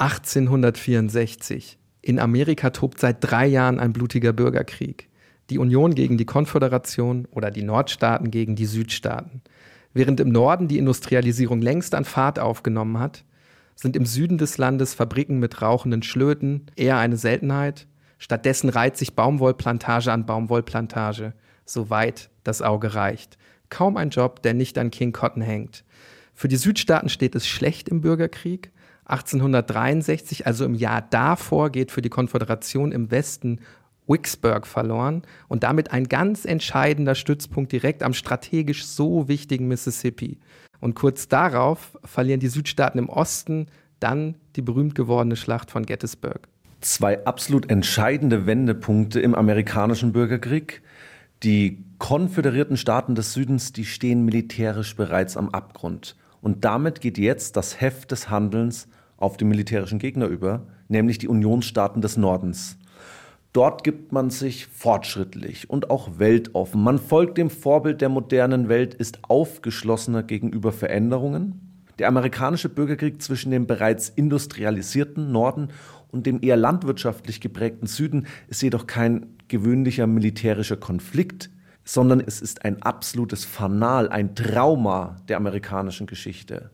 1864. In Amerika tobt seit drei Jahren ein blutiger Bürgerkrieg. Die Union gegen die Konföderation oder die Nordstaaten gegen die Südstaaten. Während im Norden die Industrialisierung längst an Fahrt aufgenommen hat, sind im Süden des Landes Fabriken mit rauchenden Schlöten eher eine Seltenheit. Stattdessen reiht sich Baumwollplantage an Baumwollplantage, soweit das Auge reicht. Kaum ein Job, der nicht an King Cotton hängt. Für die Südstaaten steht es schlecht im Bürgerkrieg. 1863, also im Jahr davor, geht für die Konföderation im Westen Vicksburg verloren und damit ein ganz entscheidender Stützpunkt direkt am strategisch so wichtigen Mississippi. Und kurz darauf verlieren die Südstaaten im Osten dann die berühmt gewordene Schlacht von Gettysburg. Zwei absolut entscheidende Wendepunkte im amerikanischen Bürgerkrieg. Die konföderierten Staaten des Südens, die stehen militärisch bereits am Abgrund. Und damit geht jetzt das Heft des Handelns auf den militärischen Gegner über, nämlich die Unionsstaaten des Nordens. Dort gibt man sich fortschrittlich und auch weltoffen. Man folgt dem Vorbild der modernen Welt, ist aufgeschlossener gegenüber Veränderungen. Der amerikanische Bürgerkrieg zwischen dem bereits industrialisierten Norden und dem eher landwirtschaftlich geprägten Süden ist jedoch kein gewöhnlicher militärischer Konflikt, sondern es ist ein absolutes Fanal, ein Trauma der amerikanischen Geschichte.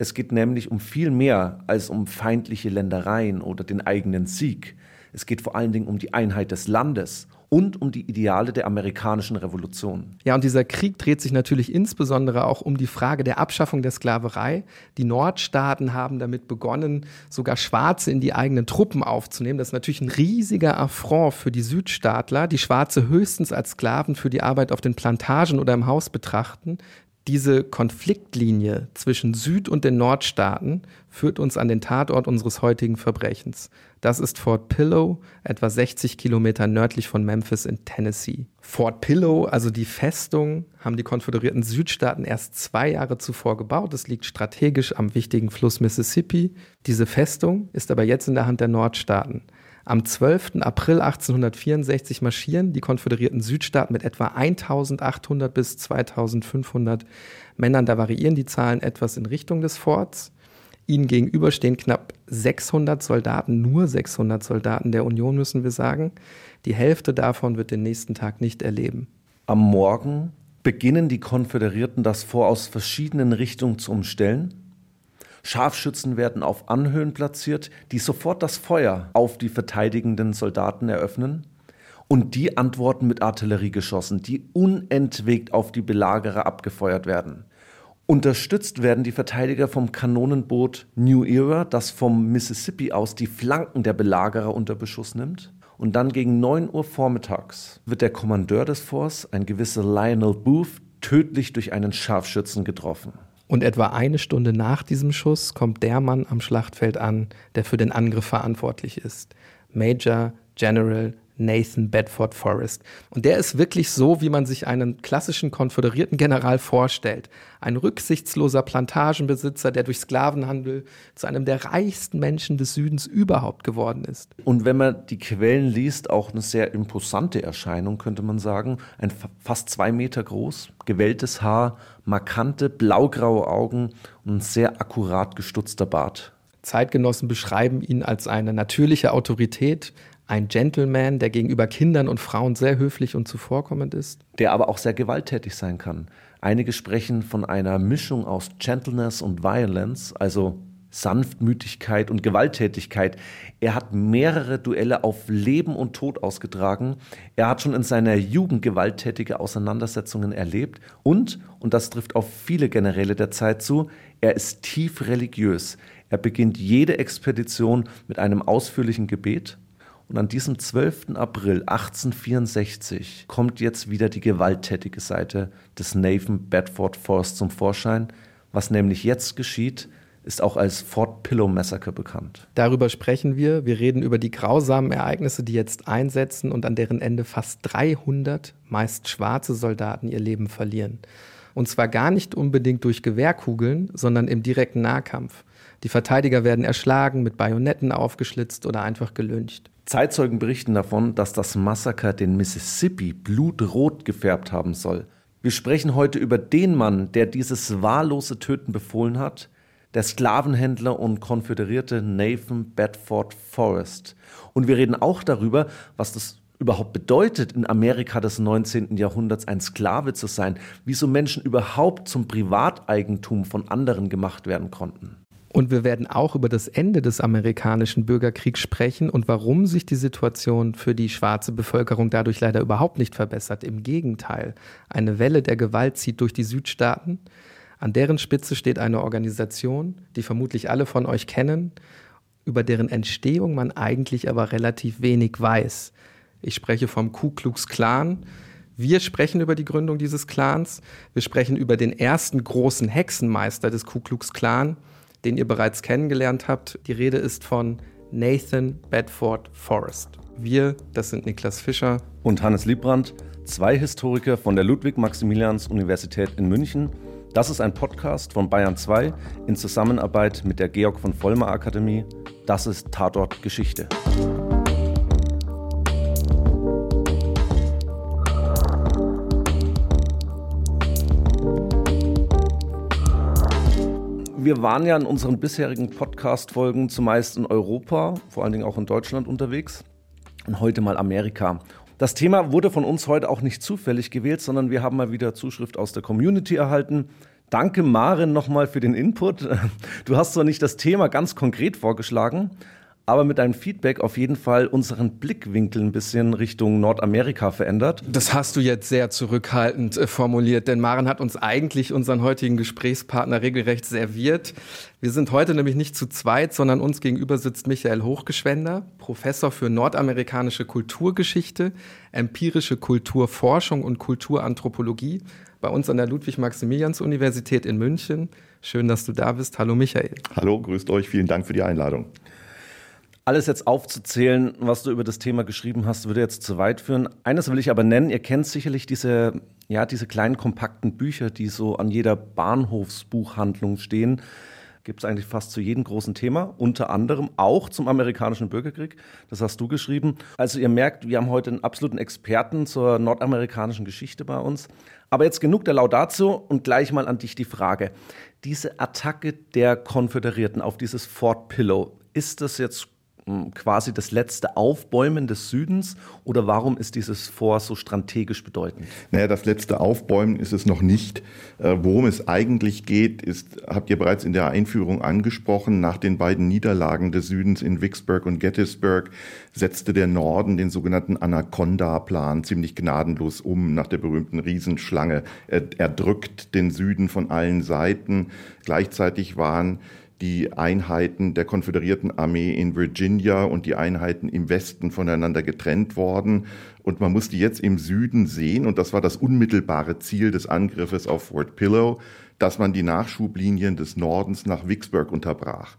Es geht nämlich um viel mehr als um feindliche Ländereien oder den eigenen Sieg. Es geht vor allen Dingen um die Einheit des Landes und um die Ideale der amerikanischen Revolution. Ja, und dieser Krieg dreht sich natürlich insbesondere auch um die Frage der Abschaffung der Sklaverei. Die Nordstaaten haben damit begonnen, sogar Schwarze in die eigenen Truppen aufzunehmen. Das ist natürlich ein riesiger Affront für die Südstaatler, die Schwarze höchstens als Sklaven für die Arbeit auf den Plantagen oder im Haus betrachten diese Konfliktlinie zwischen Süd- und den Nordstaaten führt uns an den Tatort unseres heutigen Verbrechens. Das ist Fort Pillow, etwa 60 Kilometer nördlich von Memphis in Tennessee. Fort Pillow, also die Festung, haben die konföderierten Südstaaten erst zwei Jahre zuvor gebaut. Es liegt strategisch am wichtigen Fluss Mississippi. Diese Festung ist aber jetzt in der Hand der Nordstaaten. Am 12. April 1864 marschieren die konföderierten Südstaaten mit etwa 1800 bis 2500 Männern, da variieren die Zahlen etwas in Richtung des Forts. Ihnen gegenüber stehen knapp 600 Soldaten, nur 600 Soldaten der Union, müssen wir sagen. Die Hälfte davon wird den nächsten Tag nicht erleben. Am Morgen beginnen die Konföderierten das Fort aus verschiedenen Richtungen zu umstellen. Scharfschützen werden auf Anhöhen platziert, die sofort das Feuer auf die verteidigenden Soldaten eröffnen. Und die antworten mit Artilleriegeschossen, die unentwegt auf die Belagerer abgefeuert werden. Unterstützt werden die Verteidiger vom Kanonenboot New Era, das vom Mississippi aus die Flanken der Belagerer unter Beschuss nimmt. Und dann gegen 9 Uhr vormittags wird der Kommandeur des Forts, ein gewisser Lionel Booth, tödlich durch einen Scharfschützen getroffen. Und etwa eine Stunde nach diesem Schuss kommt der Mann am Schlachtfeld an, der für den Angriff verantwortlich ist. Major General Nathan Bedford Forrest. Und der ist wirklich so, wie man sich einen klassischen konföderierten General vorstellt. Ein rücksichtsloser Plantagenbesitzer, der durch Sklavenhandel zu einem der reichsten Menschen des Südens überhaupt geworden ist. Und wenn man die Quellen liest, auch eine sehr imposante Erscheinung, könnte man sagen. Ein fast zwei Meter groß, gewelltes Haar, markante blaugraue Augen und ein sehr akkurat gestutzter Bart. Zeitgenossen beschreiben ihn als eine natürliche Autorität, ein Gentleman, der gegenüber Kindern und Frauen sehr höflich und zuvorkommend ist. Der aber auch sehr gewalttätig sein kann. Einige sprechen von einer Mischung aus Gentleness und Violence, also Sanftmütigkeit und Gewalttätigkeit. Er hat mehrere Duelle auf Leben und Tod ausgetragen. Er hat schon in seiner Jugend gewalttätige Auseinandersetzungen erlebt. Und, und das trifft auf viele Generäle der Zeit zu, er ist tief religiös. Er beginnt jede Expedition mit einem ausführlichen Gebet und an diesem 12. April 1864 kommt jetzt wieder die gewalttätige Seite des Nathan Bedford Force zum Vorschein. Was nämlich jetzt geschieht, ist auch als Fort Pillow Massacre bekannt. Darüber sprechen wir. Wir reden über die grausamen Ereignisse, die jetzt einsetzen und an deren Ende fast 300 meist schwarze Soldaten ihr Leben verlieren. Und zwar gar nicht unbedingt durch Gewehrkugeln, sondern im direkten Nahkampf. Die Verteidiger werden erschlagen, mit Bajonetten aufgeschlitzt oder einfach gelyncht. Zeitzeugen berichten davon, dass das Massaker den Mississippi blutrot gefärbt haben soll. Wir sprechen heute über den Mann, der dieses wahllose Töten befohlen hat, der Sklavenhändler und Konföderierte Nathan Bedford Forrest. Und wir reden auch darüber, was das überhaupt bedeutet, in Amerika des 19. Jahrhunderts ein Sklave zu sein, wieso Menschen überhaupt zum Privateigentum von anderen gemacht werden konnten. Und wir werden auch über das Ende des amerikanischen Bürgerkriegs sprechen und warum sich die Situation für die schwarze Bevölkerung dadurch leider überhaupt nicht verbessert. Im Gegenteil, eine Welle der Gewalt zieht durch die Südstaaten. An deren Spitze steht eine Organisation, die vermutlich alle von euch kennen, über deren Entstehung man eigentlich aber relativ wenig weiß. Ich spreche vom Ku Klux Klan. Wir sprechen über die Gründung dieses Clans. Wir sprechen über den ersten großen Hexenmeister des Ku Klux Klan den ihr bereits kennengelernt habt. Die Rede ist von Nathan Bedford Forrest. Wir, das sind Niklas Fischer und Hannes Liebrandt, zwei Historiker von der Ludwig-Maximilians-Universität in München. Das ist ein Podcast von Bayern 2 in Zusammenarbeit mit der Georg von Vollmer Akademie. Das ist Tatort Geschichte. Wir waren ja in unseren bisherigen Podcast-Folgen zumeist in Europa, vor allen Dingen auch in Deutschland unterwegs und heute mal Amerika. Das Thema wurde von uns heute auch nicht zufällig gewählt, sondern wir haben mal wieder Zuschrift aus der Community erhalten. Danke, Maren, nochmal für den Input. Du hast zwar nicht das Thema ganz konkret vorgeschlagen, aber mit deinem Feedback auf jeden Fall unseren Blickwinkel ein bisschen Richtung Nordamerika verändert. Das hast du jetzt sehr zurückhaltend äh, formuliert, denn Maren hat uns eigentlich unseren heutigen Gesprächspartner regelrecht serviert. Wir sind heute nämlich nicht zu zweit, sondern uns gegenüber sitzt Michael Hochgeschwender, Professor für nordamerikanische Kulturgeschichte, empirische Kulturforschung und Kulturanthropologie bei uns an der Ludwig-Maximilians-Universität in München. Schön, dass du da bist. Hallo Michael. Hallo, grüßt euch. Vielen Dank für die Einladung alles jetzt aufzuzählen, was du über das Thema geschrieben hast, würde jetzt zu weit führen. Eines will ich aber nennen, ihr kennt sicherlich diese, ja, diese kleinen kompakten Bücher, die so an jeder Bahnhofsbuchhandlung stehen. Gibt es eigentlich fast zu jedem großen Thema, unter anderem auch zum amerikanischen Bürgerkrieg. Das hast du geschrieben. Also ihr merkt, wir haben heute einen absoluten Experten zur nordamerikanischen Geschichte bei uns. Aber jetzt genug der Laudatio und gleich mal an dich die Frage. Diese Attacke der Konföderierten auf dieses Fort Pillow, ist das jetzt quasi das letzte Aufbäumen des Südens oder warum ist dieses Fort so strategisch bedeutend? Naja, das letzte Aufbäumen ist es noch nicht. Äh, worum es eigentlich geht, ist, habt ihr bereits in der Einführung angesprochen, nach den beiden Niederlagen des Südens in Vicksburg und Gettysburg setzte der Norden den sogenannten Anaconda-Plan ziemlich gnadenlos um nach der berühmten Riesenschlange. Er, er drückt den Süden von allen Seiten. Gleichzeitig waren die Einheiten der konföderierten Armee in Virginia und die Einheiten im Westen voneinander getrennt worden. Und man musste jetzt im Süden sehen, und das war das unmittelbare Ziel des Angriffes auf Fort Pillow, dass man die Nachschublinien des Nordens nach Vicksburg unterbrach.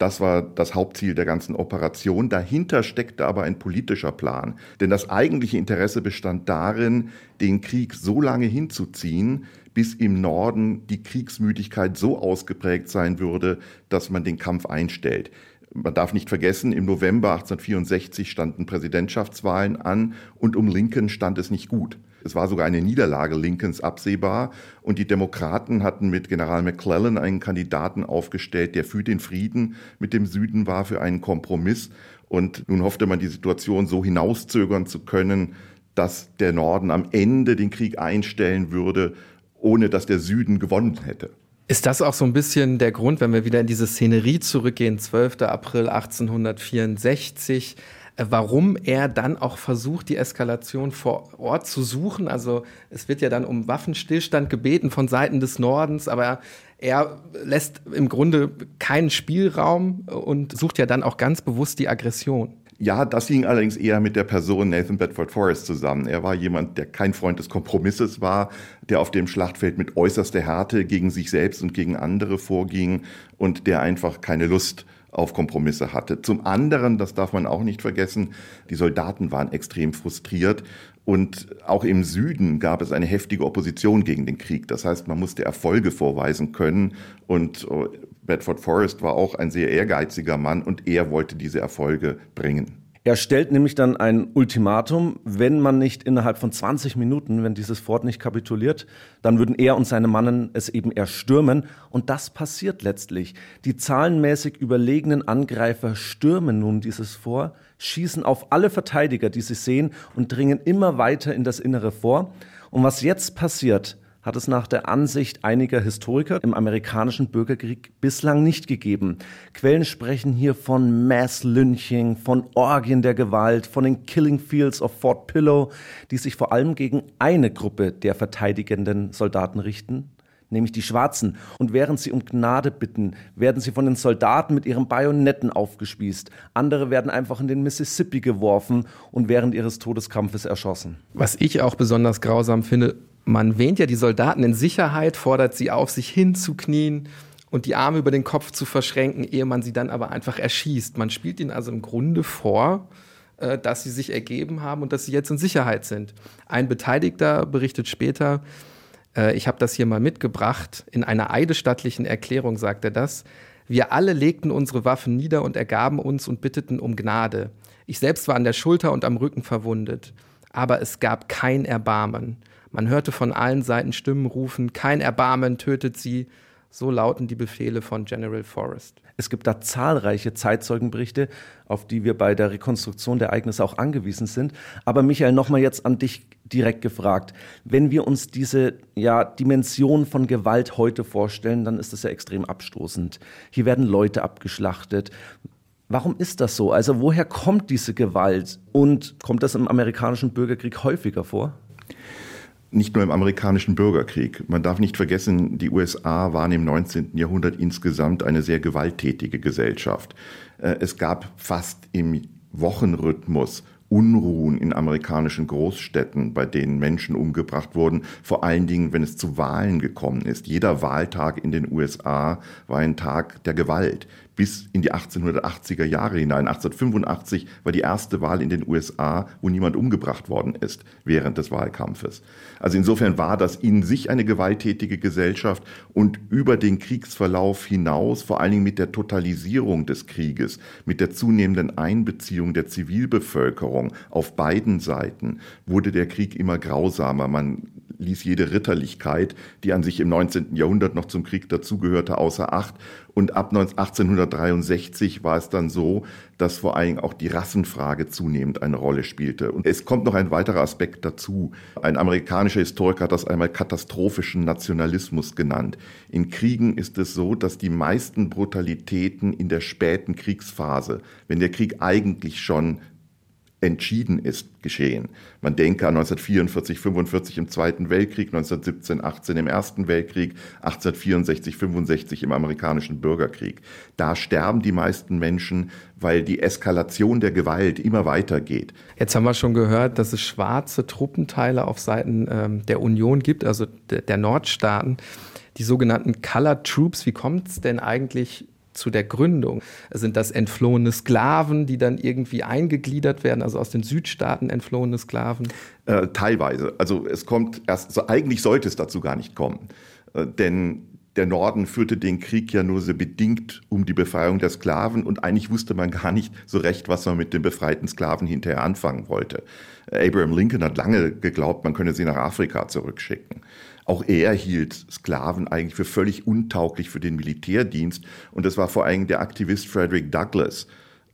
Das war das Hauptziel der ganzen Operation. Dahinter steckte aber ein politischer Plan. Denn das eigentliche Interesse bestand darin, den Krieg so lange hinzuziehen, bis im Norden die Kriegsmüdigkeit so ausgeprägt sein würde, dass man den Kampf einstellt. Man darf nicht vergessen, im November 1864 standen Präsidentschaftswahlen an und um Lincoln stand es nicht gut. Es war sogar eine Niederlage Lincolns absehbar und die Demokraten hatten mit General McClellan einen Kandidaten aufgestellt, der für den Frieden mit dem Süden war, für einen Kompromiss. Und nun hoffte man, die Situation so hinauszögern zu können, dass der Norden am Ende den Krieg einstellen würde ohne dass der Süden gewonnen hätte. Ist das auch so ein bisschen der Grund, wenn wir wieder in diese Szenerie zurückgehen, 12. April 1864, äh, warum er dann auch versucht, die Eskalation vor Ort zu suchen? Also es wird ja dann um Waffenstillstand gebeten von Seiten des Nordens, aber er lässt im Grunde keinen Spielraum und sucht ja dann auch ganz bewusst die Aggression. Ja, das hing allerdings eher mit der Person Nathan Bedford Forrest zusammen. Er war jemand, der kein Freund des Kompromisses war, der auf dem Schlachtfeld mit äußerster Härte gegen sich selbst und gegen andere vorging und der einfach keine Lust auf Kompromisse hatte. Zum anderen, das darf man auch nicht vergessen, die Soldaten waren extrem frustriert und auch im Süden gab es eine heftige Opposition gegen den Krieg. Das heißt, man musste Erfolge vorweisen können und äh, Bedford Forrest war auch ein sehr ehrgeiziger Mann und er wollte diese Erfolge bringen. Er stellt nämlich dann ein Ultimatum, wenn man nicht innerhalb von 20 Minuten, wenn dieses Fort nicht kapituliert, dann würden er und seine Mannen es eben erstürmen. Und das passiert letztlich. Die zahlenmäßig überlegenen Angreifer stürmen nun dieses Fort, schießen auf alle Verteidiger, die sie sehen, und dringen immer weiter in das Innere vor. Und was jetzt passiert, hat es nach der Ansicht einiger Historiker im amerikanischen Bürgerkrieg bislang nicht gegeben. Quellen sprechen hier von Mass-Lynching, von Orgien der Gewalt, von den Killing Fields of Fort Pillow, die sich vor allem gegen eine Gruppe der verteidigenden Soldaten richten, nämlich die Schwarzen. Und während sie um Gnade bitten, werden sie von den Soldaten mit ihren Bajonetten aufgespießt. Andere werden einfach in den Mississippi geworfen und während ihres Todeskampfes erschossen. Was ich auch besonders grausam finde, man wähnt ja die Soldaten in Sicherheit, fordert sie auf, sich hinzuknien und die Arme über den Kopf zu verschränken, ehe man sie dann aber einfach erschießt. Man spielt ihnen also im Grunde vor, äh, dass sie sich ergeben haben und dass sie jetzt in Sicherheit sind. Ein Beteiligter berichtet später, äh, ich habe das hier mal mitgebracht, in einer eidesstattlichen Erklärung sagt er das, wir alle legten unsere Waffen nieder und ergaben uns und bitteten um Gnade. Ich selbst war an der Schulter und am Rücken verwundet, aber es gab kein Erbarmen. Man hörte von allen Seiten Stimmen rufen, kein Erbarmen tötet sie. So lauten die Befehle von General Forrest. Es gibt da zahlreiche Zeitzeugenberichte, auf die wir bei der Rekonstruktion der Ereignisse auch angewiesen sind. Aber Michael, nochmal jetzt an dich direkt gefragt. Wenn wir uns diese ja, Dimension von Gewalt heute vorstellen, dann ist das ja extrem abstoßend. Hier werden Leute abgeschlachtet. Warum ist das so? Also woher kommt diese Gewalt? Und kommt das im amerikanischen Bürgerkrieg häufiger vor? Nicht nur im amerikanischen Bürgerkrieg. Man darf nicht vergessen, die USA waren im 19. Jahrhundert insgesamt eine sehr gewalttätige Gesellschaft. Äh, es gab fast im Wochenrhythmus Unruhen in amerikanischen Großstädten, bei denen Menschen umgebracht wurden, vor allen Dingen, wenn es zu Wahlen gekommen ist. Jeder Wahltag in den USA war ein Tag der Gewalt bis in die 1880er Jahre hinein. 1885 war die erste Wahl in den USA, wo niemand umgebracht worden ist während des Wahlkampfes. Also insofern war das in sich eine gewalttätige Gesellschaft und über den Kriegsverlauf hinaus, vor allen Dingen mit der Totalisierung des Krieges, mit der zunehmenden Einbeziehung der Zivilbevölkerung auf beiden Seiten, wurde der Krieg immer grausamer. Man ließ jede Ritterlichkeit, die an sich im 19. Jahrhundert noch zum Krieg dazugehörte, außer Acht. Und ab 1863 war es dann so, dass vor allem auch die Rassenfrage zunehmend eine Rolle spielte. Und es kommt noch ein weiterer Aspekt dazu. Ein amerikanischer Historiker hat das einmal katastrophischen Nationalismus genannt. In Kriegen ist es so, dass die meisten Brutalitäten in der späten Kriegsphase, wenn der Krieg eigentlich schon entschieden ist geschehen. Man denke an 1944, 45 im Zweiten Weltkrieg, 1917, 18 im Ersten Weltkrieg, 1864, 65 im amerikanischen Bürgerkrieg. Da sterben die meisten Menschen, weil die Eskalation der Gewalt immer weitergeht. Jetzt haben wir schon gehört, dass es schwarze Truppenteile auf Seiten ähm, der Union gibt, also der, Nordstaaten. Die sogenannten Colored Troops, wie kommt es denn eigentlich zu der Gründung? Sind das entflohene Sklaven, die dann irgendwie eingegliedert werden, also aus den Südstaaten entflohene Sklaven? Äh, teilweise. Also es kommt erst, also eigentlich sollte es dazu gar nicht kommen. Äh, denn der Norden führte den Krieg ja nur so bedingt um die Befreiung der Sklaven und eigentlich wusste man gar nicht so recht, was man mit den befreiten Sklaven hinterher anfangen wollte. Abraham Lincoln hat lange geglaubt, man könne sie nach Afrika zurückschicken. Auch er hielt Sklaven eigentlich für völlig untauglich für den Militärdienst. Und es war vor allem der Aktivist Frederick Douglass,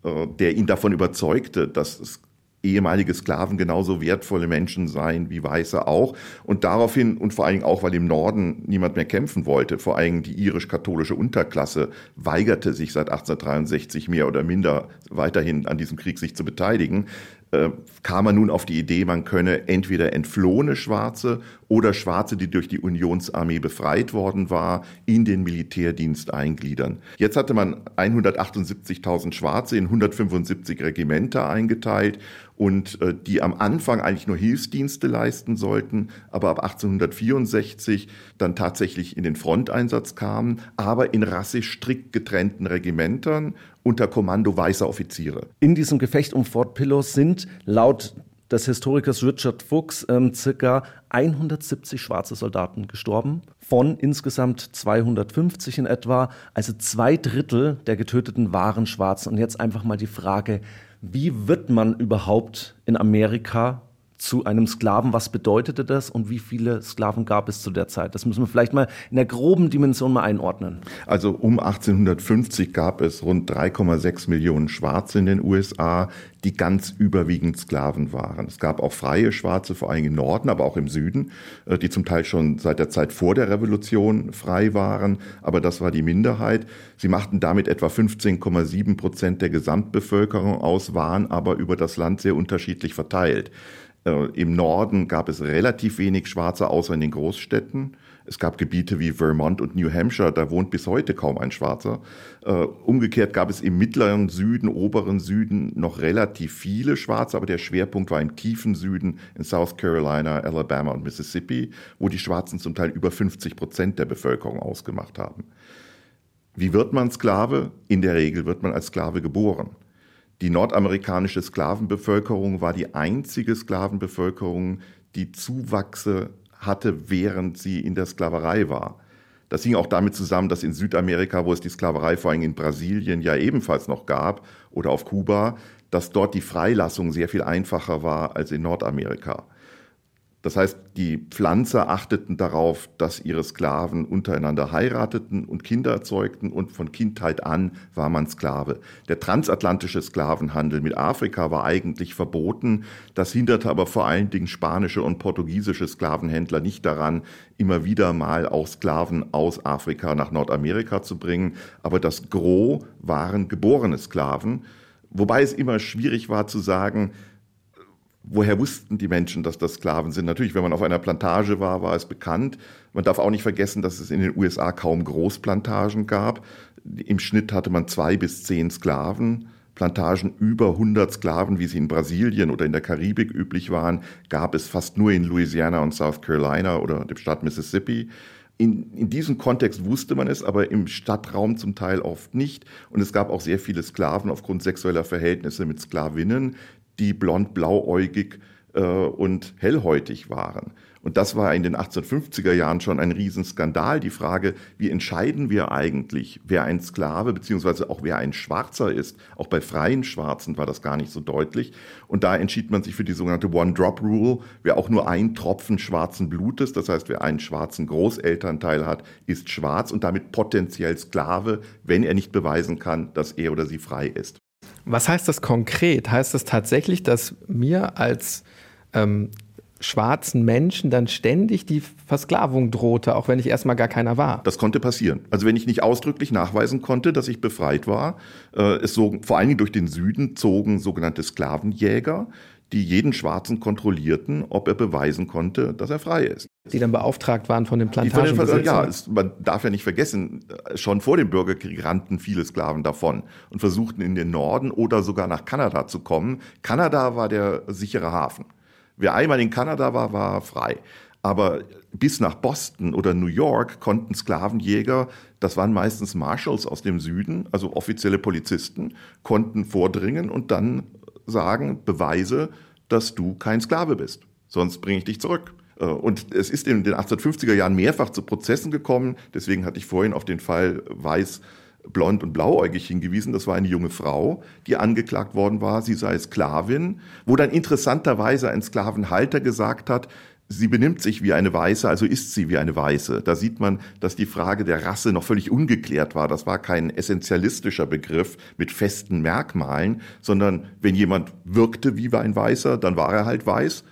äh, der ihn davon überzeugte, dass ehemalige Sklaven genauso wertvolle Menschen seien wie Weiße auch. Und daraufhin, und vor Dingen auch, weil im Norden niemand mehr kämpfen wollte, vor allem die irisch-katholische Unterklasse weigerte sich seit 1863 mehr oder minder weiterhin an diesem Krieg sich zu beteiligen, äh, kam man nun auf die Idee, man könne entweder entflohene Schwarze oder Schwarze, die durch die Unionsarmee befreit worden war, in den Militärdienst eingliedern. Jetzt hatte man 178.000 Schwarze in 175 Regimenter eingeteilt und äh, die am Anfang eigentlich nur Hilfsdienste leisten sollten, aber ab 1864 dann tatsächlich in den Fronteinsatz kamen, aber in rassisch strikt getrennten Regimentern unter Kommando weißer Offiziere. In diesem Gefecht um Fort Pillow sind laut des Historikers Richard Fuchs ähm, circa 170 schwarze Soldaten gestorben, von insgesamt 250 in etwa. Also zwei Drittel der Getöteten waren schwarz. Und jetzt einfach mal die Frage, wie wird man überhaupt in Amerika zu einem Sklaven. Was bedeutete das und wie viele Sklaven gab es zu der Zeit? Das müssen wir vielleicht mal in der groben Dimension mal einordnen. Also um 1850 gab es rund 3,6 Millionen Schwarze in den USA, die ganz überwiegend Sklaven waren. Es gab auch freie Schwarze, vor allem im Norden, aber auch im Süden, äh, die zum Teil schon seit der Zeit vor der Revolution frei waren, aber das war die Minderheit. Sie machten damit etwa 15,7 Prozent der Gesamtbevölkerung aus, waren aber über das Land sehr unterschiedlich verteilt. Äh, Im Norden gab es relativ wenig Schwarze, außer in den Großstädten. Es gab Gebiete wie Vermont und New Hampshire, da wohnt bis heute kaum ein Schwarzer. Äh, umgekehrt gab es im mittleren Süden, oberen Süden noch relativ viele Schwarze, aber der Schwerpunkt war im tiefen Süden, in South Carolina, Alabama und Mississippi, wo die Schwarzen zum Teil über 50 Prozent der Bevölkerung ausgemacht haben. Wie wird man Sklave? In der Regel wird man als Sklave geboren. Die nordamerikanische Sklavenbevölkerung war die einzige Sklavenbevölkerung, die Zuwachse hatte, während sie in der Sklaverei war. Das hing auch damit zusammen, dass in Südamerika, wo es die Sklaverei vor allem in Brasilien ja ebenfalls noch gab oder auf Kuba, dass dort die Freilassung sehr viel einfacher war als in Nordamerika. Das heißt, die Pflanzer achteten darauf, dass ihre Sklaven untereinander heirateten und Kinder erzeugten und von Kindheit an war man Sklave. Der transatlantische Sklavenhandel mit Afrika war eigentlich verboten. Das hinderte aber vor allen Dingen spanische und portugiesische Sklavenhändler nicht daran, immer wieder mal auch Sklaven aus Afrika nach Nordamerika zu bringen. Aber das Gros waren geborene Sklaven. Wobei es immer schwierig war zu sagen, Woher wussten die Menschen, dass das Sklaven sind? Natürlich, wenn man auf einer Plantage war, war es bekannt. Man darf auch nicht vergessen, dass es in den USA kaum Großplantagen gab. Im Schnitt hatte man zwei bis zehn Sklaven. Plantagen über 100 Sklaven, wie sie in Brasilien oder in der Karibik üblich waren, gab es fast nur in Louisiana und South Carolina oder dem Staat Mississippi. In, in diesem Kontext wusste man es, aber im Stadtraum zum Teil oft nicht. Und es gab auch sehr viele Sklaven aufgrund sexueller Verhältnisse mit Sklavinnen, die blond, blauäugig äh, und hellhäutig waren. Und das war in den 1850er Jahren schon ein Riesenskandal. Die Frage, wie entscheiden wir eigentlich, wer ein Sklave beziehungsweise auch wer ein Schwarzer ist. Auch bei freien Schwarzen war das gar nicht so deutlich. Und da entschied man sich für die sogenannte One-Drop-Rule. Wer auch nur ein Tropfen schwarzen Blutes, das heißt, wer einen schwarzen Großelternteil hat, ist schwarz und damit potenziell Sklave, wenn er nicht beweisen kann, dass er oder sie frei ist. Was heißt das konkret? Heißt das tatsächlich, dass mir als ähm, schwarzen Menschen dann ständig die Versklavung drohte, auch wenn ich erstmal gar keiner war. Das konnte passieren. Also wenn ich nicht ausdrücklich nachweisen konnte, dass ich befreit war, äh, es so, vor allen Dingen durch den Süden zogen sogenannte Sklavenjäger, die jeden Schwarzen kontrollierten, ob er beweisen konnte, dass er frei ist. Die dann beauftragt waren von den Plantagen. Ja, es, man darf ja nicht vergessen, schon vor dem Bürgerkrieg rannten viele Sklaven davon und versuchten in den Norden oder sogar nach Kanada zu kommen. Kanada war der sichere Hafen. Wer einmal in Kanada war, war frei. Aber bis nach Boston oder New York konnten Sklavenjäger, das waren meistens Marshals aus dem Süden, also offizielle Polizisten, konnten vordringen und dann sagen, beweise, dass du kein Sklave bist. Sonst bringe ich dich zurück. Äh, und es ist in den 1850er Jahren mehrfach zu Prozessen gekommen. Deswegen hatte ich vorhin auf den Fall Weiß, blond und blauäugig hingewiesen. Das war eine junge Frau, die angeklagt worden war, sie sei Sklavin, wo dann interessanterweise ein Sklavenhalter gesagt hat, sie benimmt sich wie eine Weiße, also ist sie wie eine Weiße. Da sieht man, dass die Frage der Rasse noch völlig ungeklärt war. Das war kein essentialistischer Begriff mit festen Merkmalen, sondern wenn jemand wirkte wie ein Weißer, dann war er halt weiß.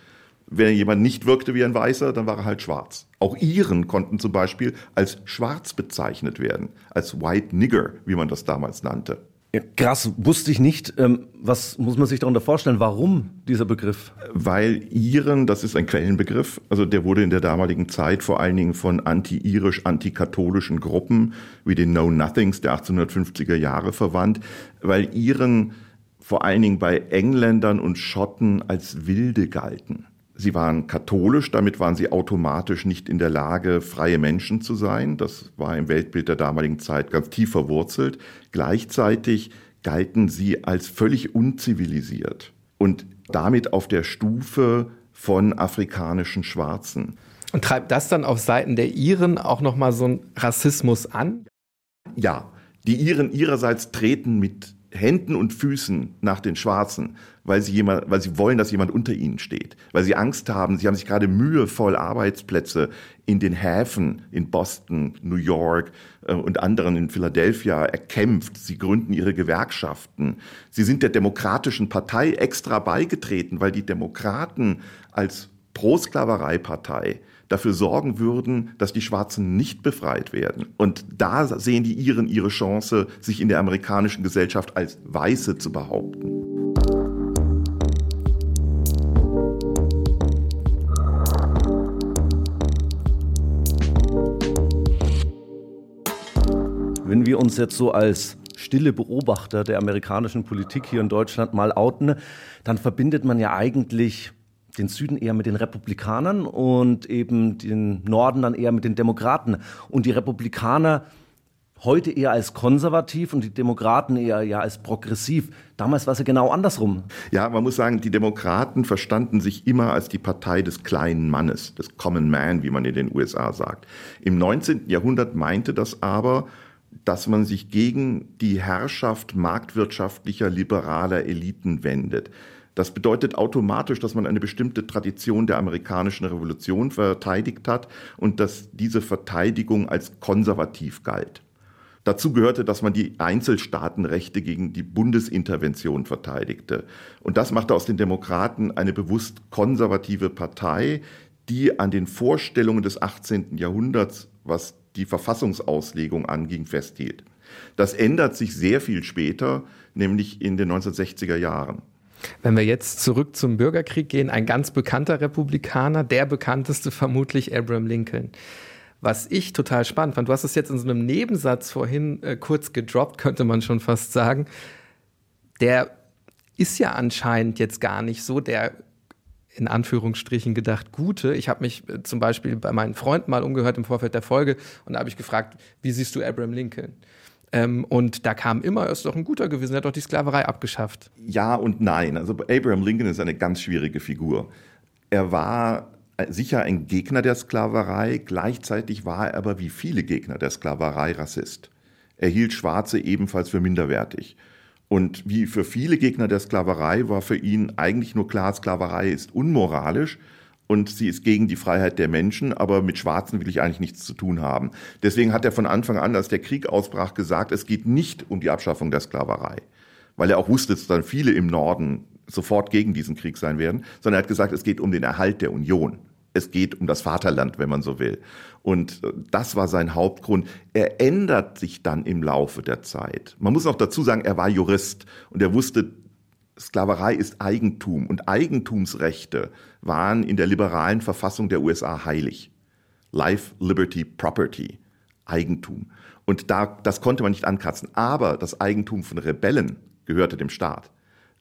Wenn jemand nicht wirkte wie ein Weißer, dann war er halt schwarz. Auch Iren konnten zum Beispiel als schwarz bezeichnet werden, als White Nigger, wie man das damals nannte. Ja, krass, wusste ich nicht. Ähm, was muss man sich darunter vorstellen? Warum dieser Begriff? Weil Iren, das ist ein Quellenbegriff, also der wurde in der damaligen Zeit vor allen Dingen von anti-irisch, antikatholischen Gruppen wie den Know-Nothings der 1850er Jahre verwandt, weil Iren vor allen Dingen bei Engländern und Schotten als Wilde galten. Sie waren katholisch, damit waren sie automatisch nicht in der Lage, freie Menschen zu sein. Das war im Weltbild der damaligen Zeit ganz tief verwurzelt. Gleichzeitig galten sie als völlig unzivilisiert. Und damit auf der Stufe von afrikanischen Schwarzen. Und treibt das dann auf Seiten der Iren auch nochmal so einen Rassismus an? Ja, die Iren ihrerseits treten mit Händen und Füßen nach den Schwarzen, weil sie, jemand, weil sie wollen, dass jemand unter ihnen steht, weil sie Angst haben. Sie haben sich gerade mühevoll Arbeitsplätze in den Häfen in Boston, New York äh, und anderen in Philadelphia erkämpft. Sie gründen ihre Gewerkschaften. Sie sind der Demokratischen Partei extra beigetreten, weil die Demokraten als Prosklavereipartei dafür sorgen würden, dass die Schwarzen nicht befreit werden. Und da sehen die Iren ihre Chance, sich in der amerikanischen Gesellschaft als Weiße zu behaupten. Wenn wir uns jetzt so als stille Beobachter der amerikanischen Politik hier in Deutschland mal outen, dann verbindet man ja eigentlich den Süden eher mit den Republikanern und eben den Norden dann eher mit den Demokraten. Und die Republikaner heute eher als konservativ und die Demokraten eher ja als progressiv. Damals war es ja genau andersrum. Ja, man muss sagen, die Demokraten verstanden sich immer als die Partei des kleinen Mannes, des Common Man, wie man in den USA sagt. Im 19. Jahrhundert meinte das aber, dass man sich gegen die Herrschaft marktwirtschaftlicher liberaler Eliten wendet. Das bedeutet automatisch, dass man eine bestimmte Tradition der amerikanischen Revolution verteidigt hat und dass diese Verteidigung als konservativ galt. Dazu gehörte, dass man die Einzelstaatenrechte gegen die Bundesintervention verteidigte. Und das machte aus den Demokraten eine bewusst konservative Partei, die an den Vorstellungen des 18. Jahrhunderts, was die Verfassungsauslegung anging, festhielt. Das ändert sich sehr viel später, nämlich in den 1960er Jahren. Wenn wir jetzt zurück zum Bürgerkrieg gehen, ein ganz bekannter Republikaner, der bekannteste vermutlich Abraham Lincoln. Was ich total spannend fand, du hast es jetzt in so einem Nebensatz vorhin äh, kurz gedroppt, könnte man schon fast sagen. Der ist ja anscheinend jetzt gar nicht so der in Anführungsstrichen gedacht Gute. Ich habe mich äh, zum Beispiel bei meinen Freunden mal umgehört im Vorfeld der Folge und da habe ich gefragt, wie siehst du Abraham Lincoln? Ähm, und da kam immer, er ist doch ein guter gewesen, er hat doch die Sklaverei abgeschafft. Ja und nein. Also Abraham Lincoln ist eine ganz schwierige Figur. Er war sicher ein Gegner der Sklaverei, gleichzeitig war er aber wie viele Gegner der Sklaverei Rassist. Er hielt Schwarze ebenfalls für minderwertig. Und wie für viele Gegner der Sklaverei war für ihn eigentlich nur klar, Sklaverei ist unmoralisch und sie ist gegen die Freiheit der Menschen, aber mit Schwarzen will ich eigentlich nichts zu tun haben. Deswegen hat er von Anfang an, als der Krieg ausbrach, gesagt, es geht nicht um die Abschaffung der Sklaverei, weil er auch wusste, dass dann viele im Norden sofort gegen diesen Krieg sein werden, sondern er hat gesagt, es geht um den Erhalt der Union. Es geht um das Vaterland, wenn man so will. Und äh, das war sein Hauptgrund. Er ändert sich dann im Laufe der Zeit. Man muss auch dazu sagen, er war Jurist und er wusste, Sklaverei ist Eigentum und Eigentumsrechte waren in der liberalen Verfassung der USA heilig. Life, Liberty, Property, Eigentum. Und da, das konnte man nicht ankratzen. Aber das Eigentum von Rebellen gehörte dem Staat.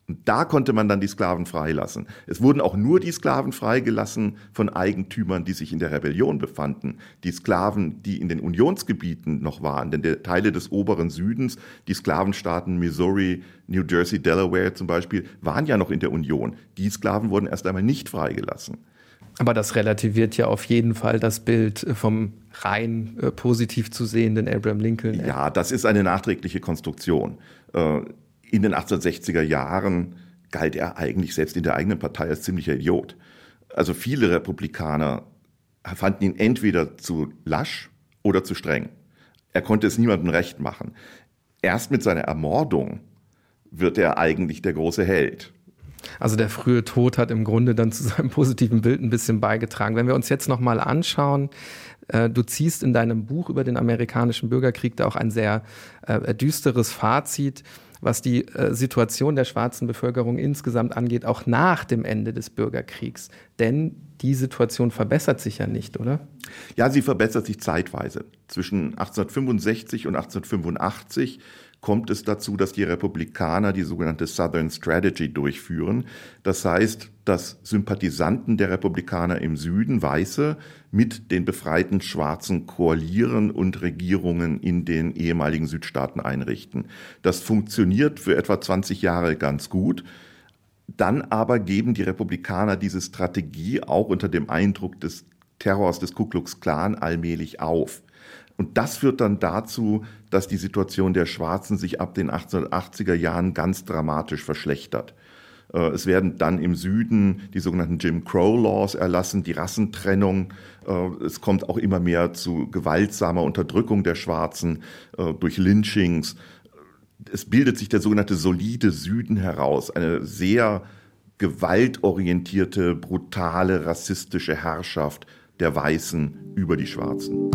Und da konnte man dann die Sklaven freilassen. Es wurden auch nur die Sklaven freigelassen von Eigentümern, die sich in der Rebellion befanden. Die Sklaven, die in den Unionsgebieten noch waren, denn der Teile des oberen Südens, die Sklavenstaaten Missouri, New Jersey, Delaware zum Beispiel, waren ja noch in der Union. Die Sklaven wurden erst einmal nicht freigelassen. Aber das relativiert ja auf jeden Fall das Bild vom rein äh, positiv zu sehenden Abraham Lincoln. Ja, das ist eine nachträgliche Konstruktion. Äh, in den 1860er Jahren galt er eigentlich selbst in der eigenen Partei als ziemlicher Idiot. Also viele Republikaner fanden ihn entweder zu lasch oder zu streng. Er konnte es niemandem recht machen. Erst mit seiner Ermordung wird er eigentlich der große Held. Also der frühe Tod hat im Grunde dann zu seinem positiven Bild ein bisschen beigetragen. Wenn wir uns jetzt nochmal anschauen, äh, du ziehst in deinem Buch über den amerikanischen Bürgerkrieg da auch ein sehr äh, düsteres Fazit was die äh, Situation der schwarzen Bevölkerung insgesamt angeht, auch nach dem Ende des Bürgerkriegs. Denn die Situation verbessert sich ja nicht, oder? Ja, sie verbessert sich zeitweise. Zwischen 1865 und 1885 kommt es dazu, dass die Republikaner die sogenannte Southern Strategy durchführen. Das heißt, dass Sympathisanten der Republikaner im Süden, Weiße, mit den befreiten Schwarzen koalieren und Regierungen in den ehemaligen Südstaaten einrichten. Das funktioniert für etwa 20 Jahre ganz gut. Dann aber geben die Republikaner diese Strategie auch unter dem Eindruck des Terrors des Ku Klux Klan allmählich auf. Und das führt dann dazu, dass die Situation der Schwarzen sich ab den 1880er Jahren ganz dramatisch verschlechtert. Äh, es werden dann im Süden die sogenannten Jim Crow Laws erlassen, die Rassentrennung. Äh, es kommt auch immer mehr zu gewaltsamer Unterdrückung der Schwarzen äh, durch Lynchings. Es bildet sich der sogenannte solide Süden heraus, eine sehr gewaltorientierte, brutale, rassistische Herrschaft der Weißen über die Schwarzen.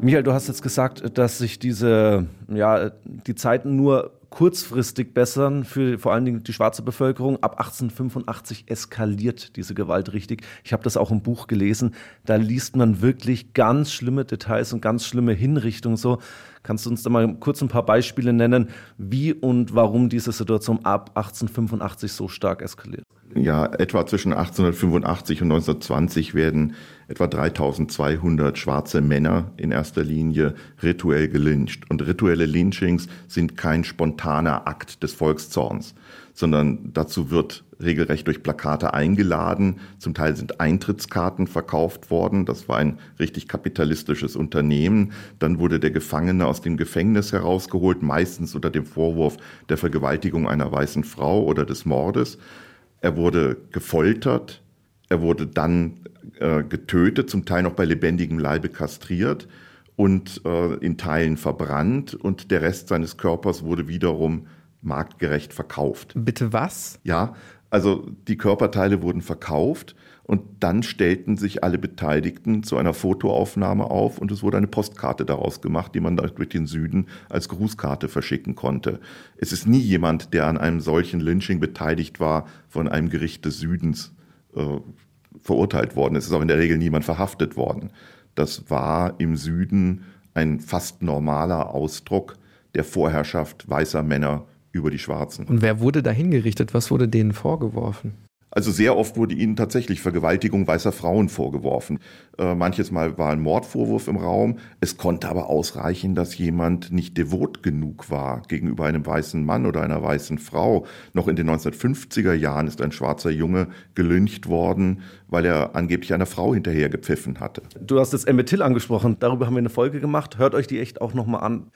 Michael, du hast jetzt gesagt, dass sich diese, ja, die Zeiten nur kurzfristig bessern für vor allen Dingen die schwarze Bevölkerung. Ab 1885 eskaliert diese Gewalt richtig. Ich habe das auch im Buch gelesen. Da liest man wirklich ganz schlimme Details und ganz schlimme Hinrichtungen. So, kannst du uns da mal kurz ein paar Beispiele nennen, wie und warum diese Situation ab 1885 so stark eskaliert? Ja, etwa zwischen 1885 und 1920 werden etwa 3200 schwarze Männer in erster Linie rituell gelyncht. Und rituelle Lynchings sind kein spontaner Akt des Volkszorns, sondern dazu wird regelrecht durch Plakate eingeladen. Zum Teil sind Eintrittskarten verkauft worden. Das war ein richtig kapitalistisches Unternehmen. Dann wurde der Gefangene aus dem Gefängnis herausgeholt, meistens unter dem Vorwurf der Vergewaltigung einer weißen Frau oder des Mordes. Er wurde gefoltert, er wurde dann äh, getötet, zum Teil noch bei lebendigem Leibe kastriert und äh, in Teilen verbrannt und der Rest seines Körpers wurde wiederum marktgerecht verkauft. Bitte was? Ja, also die Körperteile wurden verkauft und dann stellten sich alle Beteiligten zu einer Fotoaufnahme auf und es wurde eine Postkarte daraus gemacht, die man durch den Süden als Grußkarte verschicken konnte. Es ist nie jemand, der an einem solchen Lynching beteiligt war, von einem Gericht des Südens äh, verurteilt worden. Es ist auch in der Regel niemand verhaftet worden. Das war im Süden ein fast normaler Ausdruck der Vorherrschaft weißer Männer über die Schwarzen. Und wer wurde da hingerichtet? Was wurde denen vorgeworfen? Also sehr oft wurde ihnen tatsächlich Vergewaltigung weißer Frauen vorgeworfen. Äh, manches Mal war ein Mordvorwurf im Raum. Es konnte aber ausreichen, dass jemand nicht devot genug war gegenüber einem weißen Mann oder einer weißen Frau. Noch in den 1950er Jahren ist ein schwarzer Junge gelyncht worden, weil er angeblich einer Frau hinterher gepfiffen hatte. Du hast jetzt Emmett Till angesprochen. Darüber haben wir eine Folge gemacht. Hört euch die echt auch nochmal an.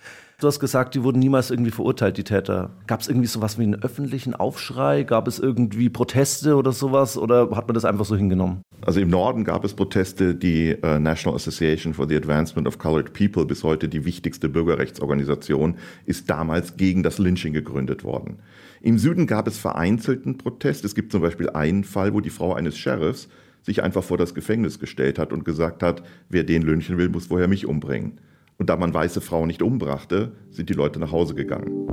Du hast gesagt, die wurden niemals irgendwie verurteilt, die Täter. Gab es irgendwie sowas wie einen öffentlichen Aufschrei? Gab es irgendwie Proteste oder sowas? Oder hat man das einfach so hingenommen? Also im Norden gab es Proteste. Die uh, National Association for the Advancement of Colored People, bis heute die wichtigste Bürgerrechtsorganisation, ist damals gegen das Lynching gegründet worden. Im Süden gab es vereinzelten Protest. Es gibt zum Beispiel einen Fall, wo die Frau eines Sheriffs sich einfach vor das Gefängnis gestellt hat und gesagt hat, wer den lynchen will, muss vorher mich umbringen. Und da man weiße Frauen nicht umbrachte, sind die Leute nach Hause gegangen.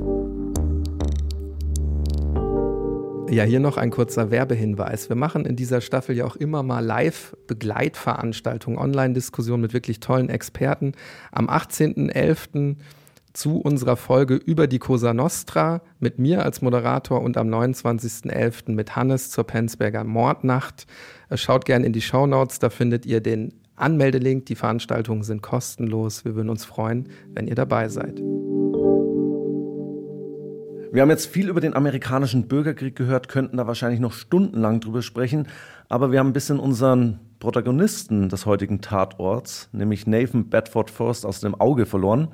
Ja, hier noch ein kurzer Werbehinweis. Wir machen in dieser Staffel ja auch immer mal Live-Begleitveranstaltungen, Online-Diskussionen mit wirklich tollen Experten. Am 18.11. zu unserer Folge über die Cosa Nostra mit mir als Moderator und am 29.11. mit Hannes zur Penzberger Mordnacht. Schaut gerne in die Show Notes, da findet ihr den Anmeldelink. Die Veranstaltungen sind kostenlos. Wir würden uns freuen, wenn ihr dabei seid. Wir haben jetzt viel über den amerikanischen Bürgerkrieg gehört, könnten da wahrscheinlich noch stundenlang drüber sprechen, aber wir haben ein bisschen unseren Protagonisten des heutigen Tatorts, nämlich Nathan Bedford Forrest, aus dem Auge verloren.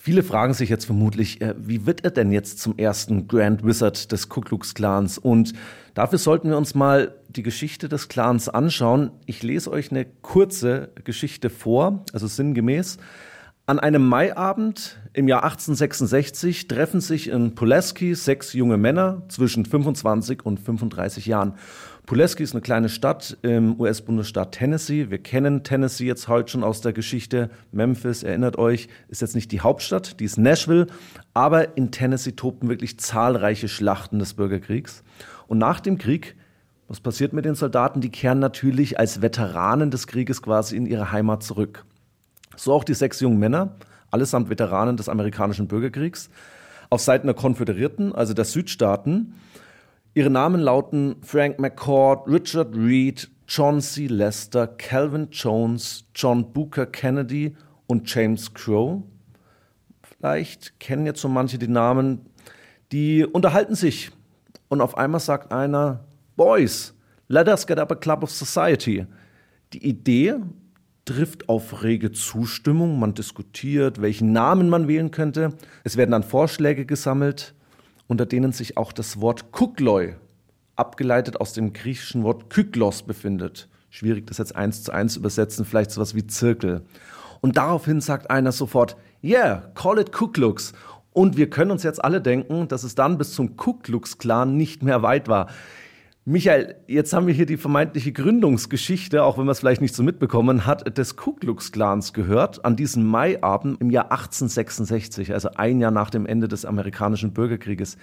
Viele fragen sich jetzt vermutlich, äh, wie wird er denn jetzt zum ersten Grand Wizard des Ku Klux Klans? Und dafür sollten wir uns mal die Geschichte des Clans anschauen. Ich lese euch eine kurze Geschichte vor, also sinngemäß. An einem Maiabend im Jahr 1866 treffen sich in Pulaski sechs junge Männer zwischen 25 und 35 Jahren. Pulaski ist eine kleine Stadt im US-Bundesstaat Tennessee. Wir kennen Tennessee jetzt heute schon aus der Geschichte. Memphis, erinnert euch, ist jetzt nicht die Hauptstadt, die ist Nashville. Aber in Tennessee tobten wirklich zahlreiche Schlachten des Bürgerkriegs. Und nach dem Krieg, was passiert mit den Soldaten? Die kehren natürlich als Veteranen des Krieges quasi in ihre Heimat zurück. So auch die sechs jungen Männer, allesamt Veteranen des amerikanischen Bürgerkriegs. Auf Seiten der Konföderierten, also der Südstaaten, Ihre Namen lauten Frank McCord, Richard Reed, John C. Lester, Calvin Jones, John Booker Kennedy und James Crow. vielleicht kennen jetzt so manche die Namen, die unterhalten sich. Und auf einmal sagt einer, Boys, let us get up a club of society. Die Idee trifft auf rege Zustimmung. Man diskutiert, welchen Namen man wählen könnte. Es werden dann Vorschläge gesammelt, unter denen sich auch das Wort Kukloi, abgeleitet aus dem griechischen Wort Kyklos, befindet. Schwierig, das jetzt eins zu eins übersetzen, vielleicht sowas wie Zirkel. Und daraufhin sagt einer sofort, yeah, call it Kuklux. Und wir können uns jetzt alle denken, dass es dann bis zum Ku Klux Klan nicht mehr weit war. Michael, jetzt haben wir hier die vermeintliche Gründungsgeschichte, auch wenn man es vielleicht nicht so mitbekommen hat, des Ku Klux Klans gehört, an diesem Maiabend im Jahr 1866, also ein Jahr nach dem Ende des amerikanischen Bürgerkrieges.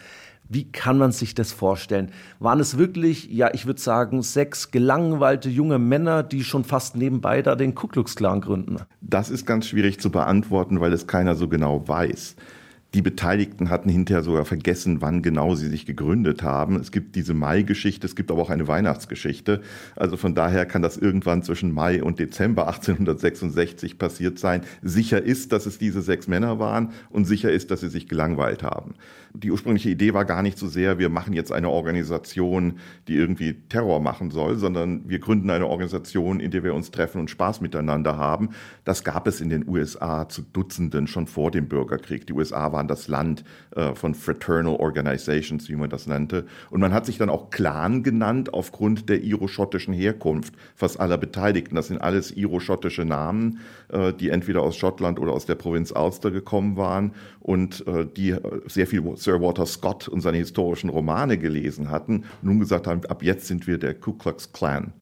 Wie kann man sich das vorstellen? Waren es wirklich, ja, ich würde sagen, sechs gelangweilte junge Männer, die schon fast nebenbei da den Ku Klux Klan gründen? Das ist ganz schwierig zu beantworten, weil es keiner so genau weiß. Die Beteiligten hatten hinterher sogar vergessen, wann genau sie sich gegründet haben. Es gibt diese Mai-Geschichte, es gibt aber auch eine Weihnachtsgeschichte. Also von daher kann das irgendwann zwischen Mai und Dezember 1866 passiert sein. Sicher ist, dass es diese sechs Männer waren und sicher ist, dass sie sich gelangweilt haben. Die ursprüngliche Idee war gar nicht so sehr, wir machen jetzt eine Organisation, die irgendwie Terror machen soll, sondern wir gründen eine Organisation, in der wir uns treffen und Spaß miteinander haben. Das gab es in den USA zu Dutzenden schon vor dem Bürgerkrieg. Die USA waren das Land äh, von Fraternal Organizations, wie man das nannte. Und man hat sich dann auch Clan genannt aufgrund der iroschottischen Herkunft fast aller Beteiligten. Das sind alles iroschottische Namen, äh, die entweder aus Schottland oder aus der Provinz Ulster gekommen waren und äh, die äh, sehr viel Sir Walter Scott und seine historischen Romane gelesen hatten, nun gesagt haben, ab jetzt sind wir der Ku Klux Klan.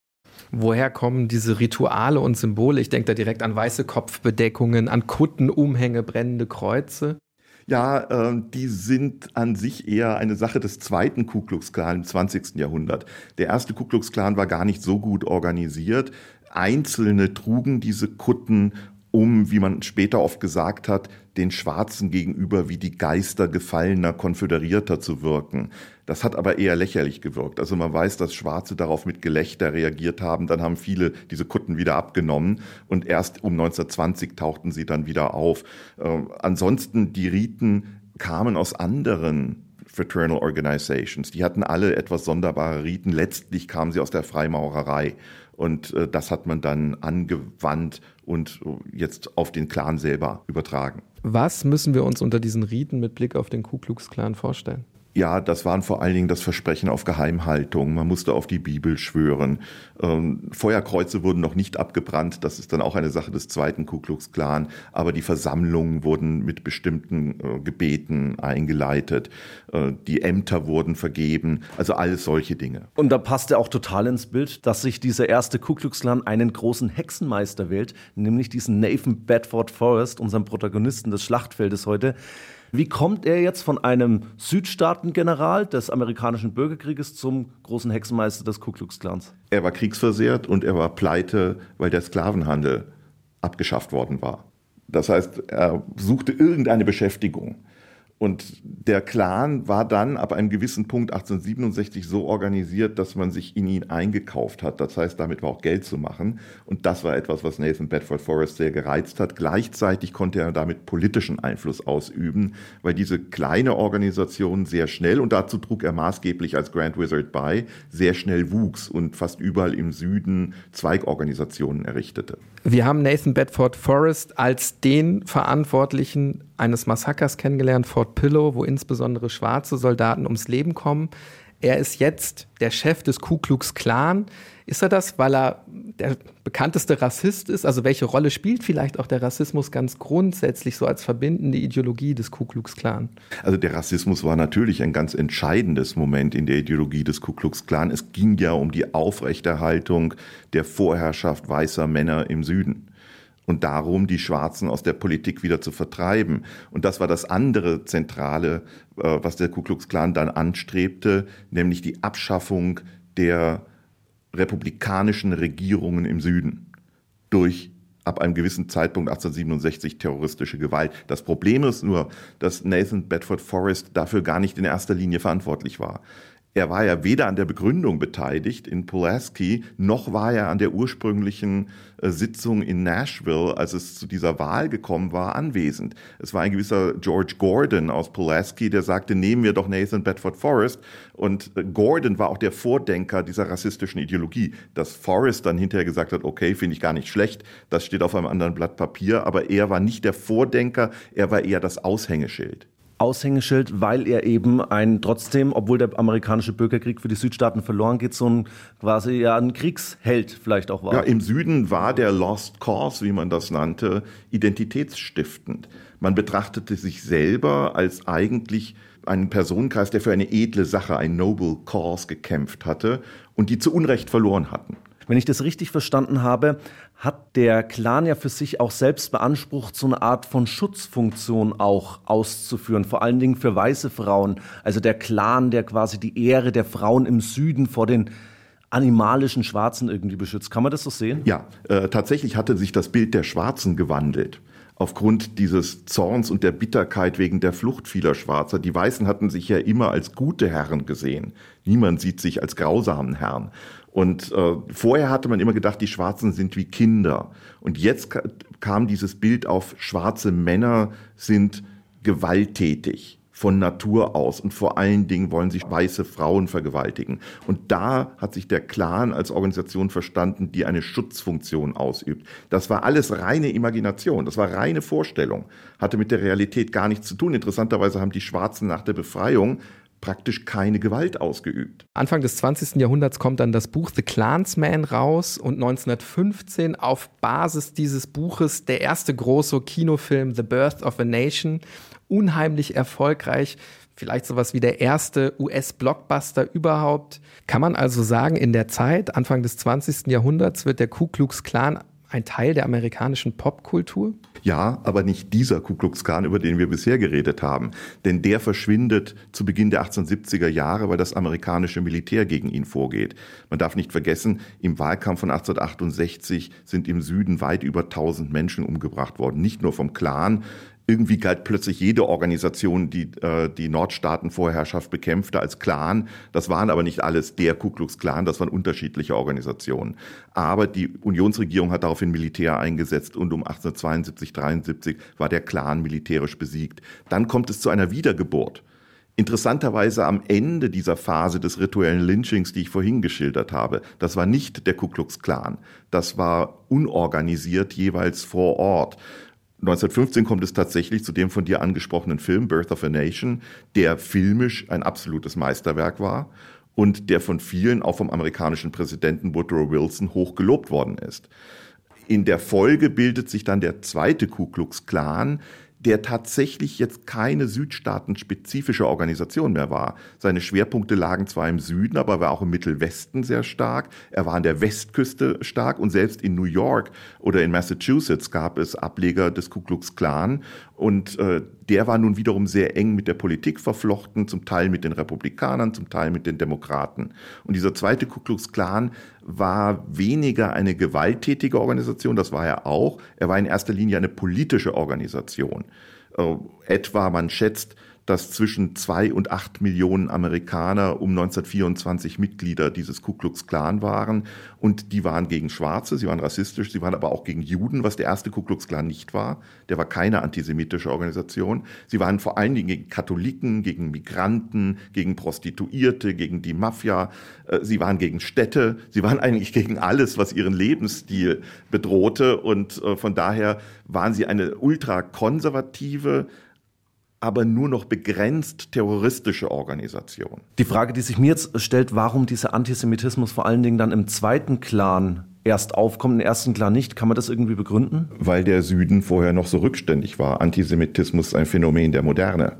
Woher kommen diese Rituale und Symbole? Ich denke da direkt an weiße Kopfbedeckungen, an Kutten, Umhänge, brennende Kreuze. Ja, äh, die sind an sich eher eine Sache des zweiten Ku Klux Klan im 20. Jahrhundert. Der erste Ku Klux Klan war gar nicht so gut organisiert. Einzelne trugen diese Kutten um, wie man später oft gesagt hat, den Schwarzen gegenüber wie die Geister gefallener Konföderierter zu wirken. Das hat aber eher lächerlich gewirkt. Also man weiß, dass Schwarze darauf mit Gelächter reagiert haben. Dann haben viele diese Kutten wieder abgenommen und erst um 1920 tauchten sie dann wieder auf. Äh, ansonsten die Riten kamen aus anderen Fraternal Organizations. Die hatten alle etwas sonderbare Riten. Letztlich kamen sie aus der Freimaurerei. Und äh, das hat man dann angewandt und äh, jetzt auf den Clan selber übertragen. Was müssen wir uns unter diesen Riten mit Blick auf den Ku Klux Klan vorstellen? Ja, das waren vor allen Dingen das Versprechen auf Geheimhaltung. Man musste auf die Bibel schwören. Ähm, Feuerkreuze wurden noch nicht abgebrannt. Das ist dann auch eine Sache des zweiten Ku Klux Klan. Aber die Versammlungen wurden mit bestimmten äh, Gebeten eingeleitet. Äh, die Ämter wurden vergeben. Also alles solche Dinge. Und da passte auch total ins Bild, dass sich dieser erste Ku Klux Klan einen großen Hexenmeister wählt, nämlich diesen Nathan Bedford Forrest, unseren Protagonisten des Schlachtfeldes heute. Wie kommt er jetzt von einem Südstaatengeneral des amerikanischen Bürgerkrieges zum großen Hexenmeister des Ku Klux Klans? Er war kriegsversehrt und er war pleite, weil der Sklavenhandel abgeschafft worden war. Das heißt, er suchte irgendeine Beschäftigung. Und der Clan war dann ab einem gewissen Punkt 1867 so organisiert, dass man sich in ihn eingekauft hat. Das heißt, damit war auch Geld zu machen. Und das war etwas, was Nathan Bedford Forrest sehr gereizt hat. Gleichzeitig konnte er damit politischen Einfluss ausüben, weil diese kleine Organisation sehr schnell, und dazu trug er maßgeblich als Grand Wizard bei, sehr schnell wuchs und fast überall im Süden Zweigorganisationen errichtete. Wir haben Nathan Bedford Forrest als den Verantwortlichen eines Massakers kennengelernt, Fort Pillow, wo insbesondere schwarze Soldaten ums Leben kommen. Er ist jetzt der Chef des Ku Klux Klan. Ist er das, weil er der bekannteste Rassist ist? Also welche Rolle spielt vielleicht auch der Rassismus ganz grundsätzlich so als verbindende Ideologie des Ku Klux Klan? Also der Rassismus war natürlich ein ganz entscheidendes Moment in der Ideologie des Ku Klux Klan. Es ging ja um die Aufrechterhaltung der Vorherrschaft weißer Männer im Süden und darum, die Schwarzen aus der Politik wieder zu vertreiben. Und das war das andere Zentrale, äh, was der Ku Klux Klan dann anstrebte, nämlich die Abschaffung der republikanischen Regierungen im Süden durch ab einem gewissen Zeitpunkt 1867 terroristische Gewalt. Das Problem ist nur, dass Nathan Bedford Forrest dafür gar nicht in erster Linie verantwortlich war. Er war ja weder an der Begründung beteiligt in Pulaski, noch war er an der ursprünglichen äh, Sitzung in Nashville, als es zu dieser Wahl gekommen war, anwesend. Es war ein gewisser George Gordon aus Pulaski, der sagte, nehmen wir doch Nathan Bedford Forrest. Und äh, Gordon war auch der Vordenker dieser rassistischen Ideologie. Dass Forrest dann hinterher gesagt hat, okay, finde ich gar nicht schlecht, das steht auf einem anderen Blatt Papier, aber er war nicht der Vordenker, er war eher das Aushängeschild. Aushängeschild, weil er eben ein trotzdem, obwohl der amerikanische Bürgerkrieg für die Südstaaten verloren geht, so ein quasi ja ein Kriegsheld vielleicht auch war. Ja, im Süden war der Lost Cause, wie man das nannte, identitätsstiftend. Man betrachtete sich selber als eigentlich einen Personenkreis, der für eine edle Sache, ein Noble Cause gekämpft hatte und die zu Unrecht verloren hatten. Wenn ich das richtig verstanden habe, hat der Clan ja für sich auch selbst beansprucht, so eine Art von Schutzfunktion auch auszuführen, vor allen Dingen für weiße Frauen. Also der Clan, der quasi die Ehre der Frauen im Süden vor den animalischen Schwarzen irgendwie beschützt. Kann man das so sehen? Ja, äh, tatsächlich hatte sich das Bild der Schwarzen gewandelt aufgrund dieses Zorns und der Bitterkeit wegen der Flucht vieler Schwarzer. Die Weißen hatten sich ja immer als gute Herren gesehen. Niemand sieht sich als grausamen Herrn. Und äh, vorher hatte man immer gedacht, die Schwarzen sind wie Kinder. Und jetzt kam dieses Bild auf, schwarze Männer sind gewalttätig von Natur aus und vor allen Dingen wollen sich weiße Frauen vergewaltigen. Und da hat sich der Clan als Organisation verstanden, die eine Schutzfunktion ausübt. Das war alles reine Imagination, das war reine Vorstellung, hatte mit der Realität gar nichts zu tun. Interessanterweise haben die Schwarzen nach der Befreiung praktisch keine Gewalt ausgeübt. Anfang des 20. Jahrhunderts kommt dann das Buch The Clansman raus und 1915 auf Basis dieses Buches der erste große Kinofilm The Birth of a Nation, unheimlich erfolgreich, vielleicht sowas wie der erste US-Blockbuster überhaupt. Kann man also sagen, in der Zeit, Anfang des 20. Jahrhunderts, wird der Ku Klux Klan ein Teil der amerikanischen Popkultur? Ja, aber nicht dieser Ku Klux Klan, über den wir bisher geredet haben. Denn der verschwindet zu Beginn der 1870er Jahre, weil das amerikanische Militär gegen ihn vorgeht. Man darf nicht vergessen, im Wahlkampf von 1868 sind im Süden weit über 1000 Menschen umgebracht worden. Nicht nur vom Klan, irgendwie galt plötzlich jede Organisation, die äh, die Nordstaatenvorherrschaft bekämpfte, als Clan. Das waren aber nicht alles der Ku Klux Klan, das waren unterschiedliche Organisationen. Aber die Unionsregierung hat daraufhin Militär eingesetzt und um 1872, 73 war der Clan militärisch besiegt. Dann kommt es zu einer Wiedergeburt. Interessanterweise am Ende dieser Phase des rituellen Lynchings, die ich vorhin geschildert habe, das war nicht der Ku Klux Klan. Das war unorganisiert jeweils vor Ort. 1915 kommt es tatsächlich zu dem von dir angesprochenen Film Birth of a Nation, der filmisch ein absolutes Meisterwerk war und der von vielen, auch vom amerikanischen Präsidenten Woodrow Wilson, hoch gelobt worden ist. In der Folge bildet sich dann der zweite Ku Klux Klan, der tatsächlich jetzt keine südstaatenspezifische Organisation mehr war. Seine Schwerpunkte lagen zwar im Süden, aber er war auch im Mittelwesten sehr stark. Er war an der Westküste stark und selbst in New York oder in Massachusetts gab es Ableger des Ku Klux Klan. Und äh, der war nun wiederum sehr eng mit der Politik verflochten, zum Teil mit den Republikanern, zum Teil mit den Demokraten. Und dieser zweite Ku Klux Klan war weniger eine gewalttätige Organisation, das war er auch. Er war in erster Linie eine politische Organisation. Äh, etwa, man schätzt, dass zwischen zwei und acht Millionen Amerikaner um 1924 Mitglieder dieses Ku Klux Klan waren. Und die waren gegen Schwarze, sie waren rassistisch, sie waren aber auch gegen Juden, was der erste Ku Klux Klan nicht war. Der war keine antisemitische Organisation. Sie waren vor allen Dingen gegen Katholiken, gegen Migranten, gegen Prostituierte, gegen die Mafia. Äh, sie waren gegen Städte. Sie waren eigentlich gegen alles, was ihren Lebensstil bedrohte. Und äh, von daher waren sie eine ultrakonservative, aber nur noch begrenzt terroristische Organisation. Die Frage, die sich mir jetzt stellt, warum dieser Antisemitismus vor allen Dingen dann im zweiten Clan erst aufkommt, im ersten Clan nicht, kann man das irgendwie begründen? Weil der Süden vorher noch so rückständig war. Antisemitismus ist ein Phänomen der Moderne.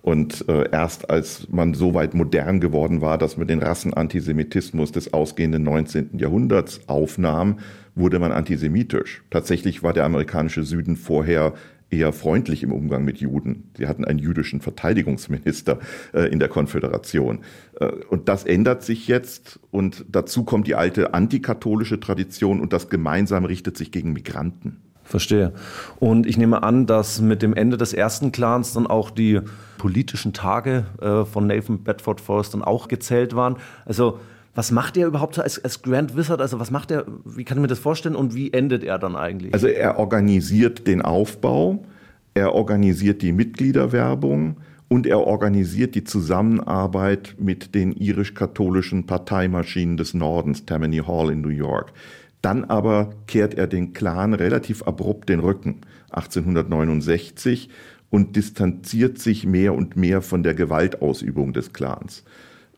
Und äh, erst als man so weit modern geworden war, dass man den Rassenantisemitismus des ausgehenden 19. Jahrhunderts aufnahm, wurde man antisemitisch. Tatsächlich war der amerikanische Süden vorher eher freundlich im Umgang mit Juden. Sie hatten einen jüdischen Verteidigungsminister äh, in der Konföderation. Äh, und das ändert sich jetzt und dazu kommt die alte antikatholische Tradition und das Gemeinsame richtet sich gegen Migranten. Verstehe. Und ich nehme an, dass mit dem Ende des ersten Clans dann auch die politischen Tage äh, von Nathan Bedford Forrest dann auch gezählt waren. Also was macht er überhaupt als, als Grand Wizard? Also was macht er, wie kann ich mir das vorstellen und wie endet er dann eigentlich? Also er organisiert den Aufbau, er organisiert die Mitgliederwerbung und er organisiert die Zusammenarbeit mit den irisch-katholischen Parteimaschinen des Nordens, Tammany Hall in New York. Dann aber kehrt er den Clan relativ abrupt den Rücken 1869 und distanziert sich mehr und mehr von der Gewaltausübung des Clans.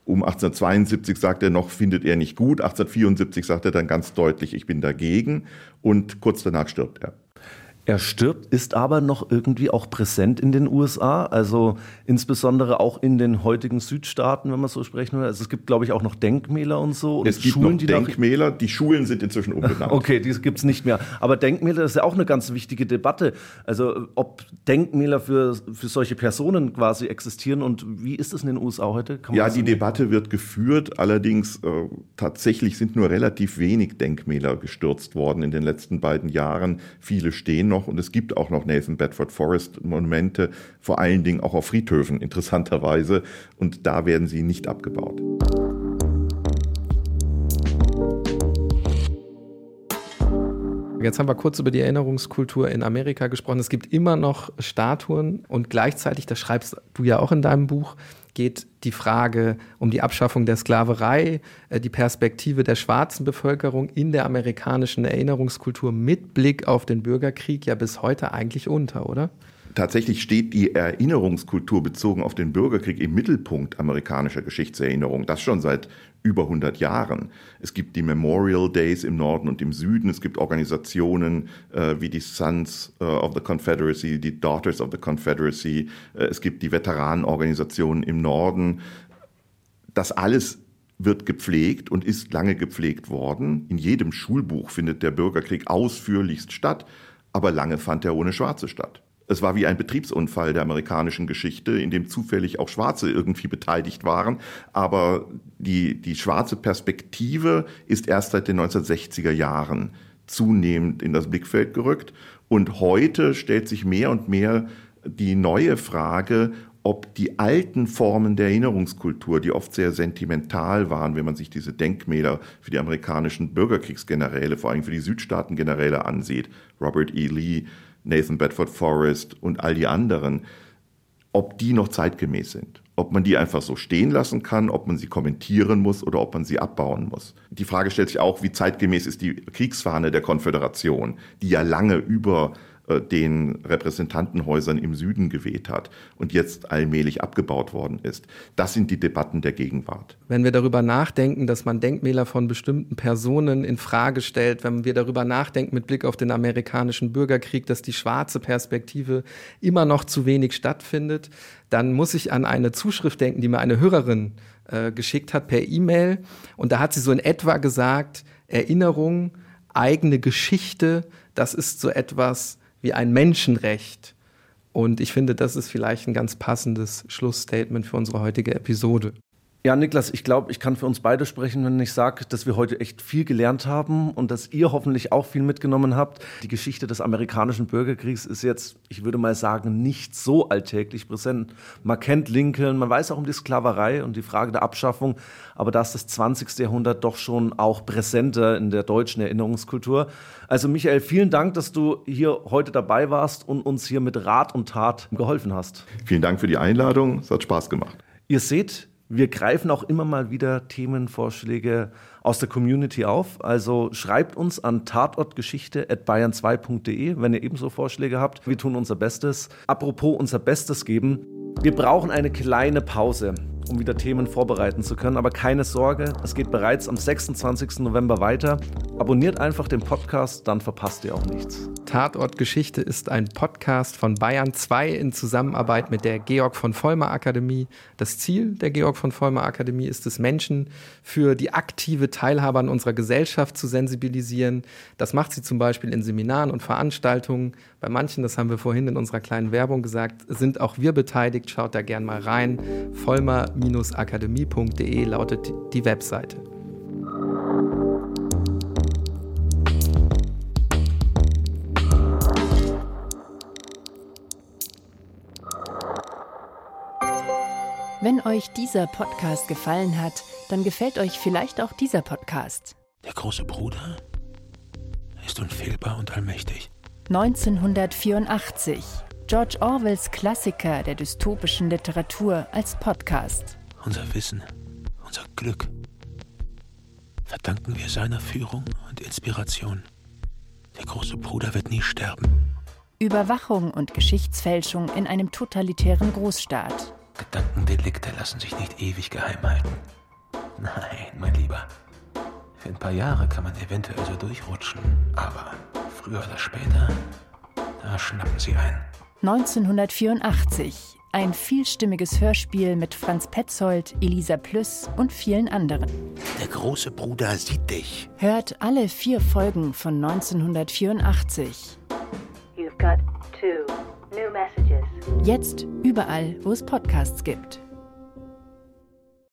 Um 1872 sagt er noch, findet er nicht gut. 1874 sagt er dann ganz deutlich, ich bin dagegen. Und kurz danach stirbt er. Er stirbt, ist aber noch irgendwie auch präsent in den USA, also insbesondere auch in den heutigen Südstaaten, wenn man so sprechen will. Also es gibt, glaube ich, auch noch Denkmäler und so. Und es gibt Schulen, noch Denkmäler, die Schulen sind inzwischen umbenannt. okay, die gibt es nicht mehr. Aber Denkmäler ist ja auch eine ganz wichtige Debatte. Also ob Denkmäler für, für solche Personen quasi existieren und wie ist es in den USA heute? ja, die Debatte wird geführt, allerdings äh, tatsächlich sind nur relativ wenig Denkmäler gestürzt worden in den letzten beiden Jahren. Viele stehen noch noch und es gibt auch noch Nathan Bedford Forest Monumente, vor allen Dingen auch auf Friedhöfen interessanterweise und da werden sie nicht abgebaut. Jetzt haben wir kurz über die Erinnerungskultur in Amerika gesprochen. Es gibt immer noch Statuen und gleichzeitig, das schreibst du ja auch in deinem Buch, geht die Frage um die Abschaffung der Sklaverei, äh, die Perspektive der schwarzen Bevölkerung in der amerikanischen Erinnerungskultur mit Blick auf den Bürgerkrieg ja bis heute eigentlich unter, oder? Tatsächlich steht die Erinnerungskultur bezogen auf den Bürgerkrieg im Mittelpunkt amerikanischer Geschichtserinnerung. Das schon seit über 100 Jahren. Es gibt die Memorial Days im Norden und im Süden. Es gibt Organisationen äh, wie die Sons äh, of the Confederacy, die Daughters of the Confederacy. Äh, es gibt die Veteranenorganisationen im Norden. Das alles wird gepflegt und ist lange gepflegt worden. In jedem Schulbuch findet der Bürgerkrieg ausführlichst statt, aber lange fand er ohne Schwarze statt. Es war wie ein Betriebsunfall der amerikanischen Geschichte, in dem zufällig auch Schwarze irgendwie beteiligt waren. Aber die, die schwarze Perspektive ist erst seit den 1960er Jahren zunehmend in das Blickfeld gerückt. Und heute stellt sich mehr und mehr die neue Frage, ob die alten Formen der Erinnerungskultur, die oft sehr sentimental waren, wenn man sich diese Denkmäler für die amerikanischen Bürgerkriegsgeneräle, vor allem für die Südstaatengeneräle ansieht, Robert E. Lee, Nathan Bedford Forrest und all die anderen, ob die noch zeitgemäß sind. Ob man die einfach so stehen lassen kann, ob man sie kommentieren muss oder ob man sie abbauen muss. Die Frage stellt sich auch, wie zeitgemäß ist die Kriegsfahne der Konföderation, die ja lange über den Repräsentantenhäusern im Süden geweht hat und jetzt allmählich abgebaut worden ist. Das sind die Debatten der Gegenwart. Wenn wir darüber nachdenken, dass man Denkmäler von bestimmten Personen in Frage stellt, wenn wir darüber nachdenken mit Blick auf den amerikanischen Bürgerkrieg, dass die schwarze Perspektive immer noch zu wenig stattfindet, dann muss ich an eine Zuschrift denken, die mir eine Hörerin äh, geschickt hat per E-Mail. Und da hat sie so in etwa gesagt, Erinnerung, eigene Geschichte, das ist so etwas, wie ein Menschenrecht. Und ich finde, das ist vielleicht ein ganz passendes Schlussstatement für unsere heutige Episode. Ja, Niklas, ich glaube, ich kann für uns beide sprechen, wenn ich sage, dass wir heute echt viel gelernt haben und dass ihr hoffentlich auch viel mitgenommen habt. Die Geschichte des amerikanischen Bürgerkriegs ist jetzt, ich würde mal sagen, nicht so alltäglich präsent. Man kennt Lincoln, man weiß auch um die Sklaverei und die Frage der Abschaffung, aber da ist das 20. Jahrhundert doch schon auch präsenter in der deutschen Erinnerungskultur. Also Michael, vielen Dank, dass du hier heute dabei warst und uns hier mit Rat und Tat geholfen hast. Vielen Dank für die Einladung, es hat Spaß gemacht. Ihr seht, wir greifen auch immer mal wieder Themenvorschläge aus der Community auf. Also schreibt uns an tatortgeschichte.bayern2.de, wenn ihr ebenso Vorschläge habt. Wir tun unser Bestes. Apropos unser Bestes geben. Wir brauchen eine kleine Pause um wieder Themen vorbereiten zu können. Aber keine Sorge, es geht bereits am 26. November weiter. Abonniert einfach den Podcast, dann verpasst ihr auch nichts. Tatort Geschichte ist ein Podcast von Bayern 2 in Zusammenarbeit mit der Georg von Vollmer Akademie. Das Ziel der Georg von Vollmer Akademie ist es, Menschen für die aktive Teilhabe an unserer Gesellschaft zu sensibilisieren. Das macht sie zum Beispiel in Seminaren und Veranstaltungen. Bei manchen, das haben wir vorhin in unserer kleinen Werbung gesagt, sind auch wir beteiligt. Schaut da gern mal rein akademiede lautet die Webseite. Wenn euch dieser Podcast gefallen hat, dann gefällt euch vielleicht auch dieser Podcast. Der große Bruder ist unfehlbar und allmächtig. 1984 George Orwells Klassiker der dystopischen Literatur als Podcast. Unser Wissen, unser Glück verdanken wir seiner Führung und Inspiration. Der große Bruder wird nie sterben. Überwachung und Geschichtsfälschung in einem totalitären Großstaat. Gedankendelikte lassen sich nicht ewig geheim halten. Nein, mein Lieber. Für ein paar Jahre kann man eventuell so durchrutschen, aber früher oder später, da schnappen sie ein. 1984. Ein vielstimmiges Hörspiel mit Franz Petzold, Elisa Plüss und vielen anderen. Der große Bruder sieht dich. Hört alle vier Folgen von 1984. You've got two new messages. Jetzt überall, wo es Podcasts gibt.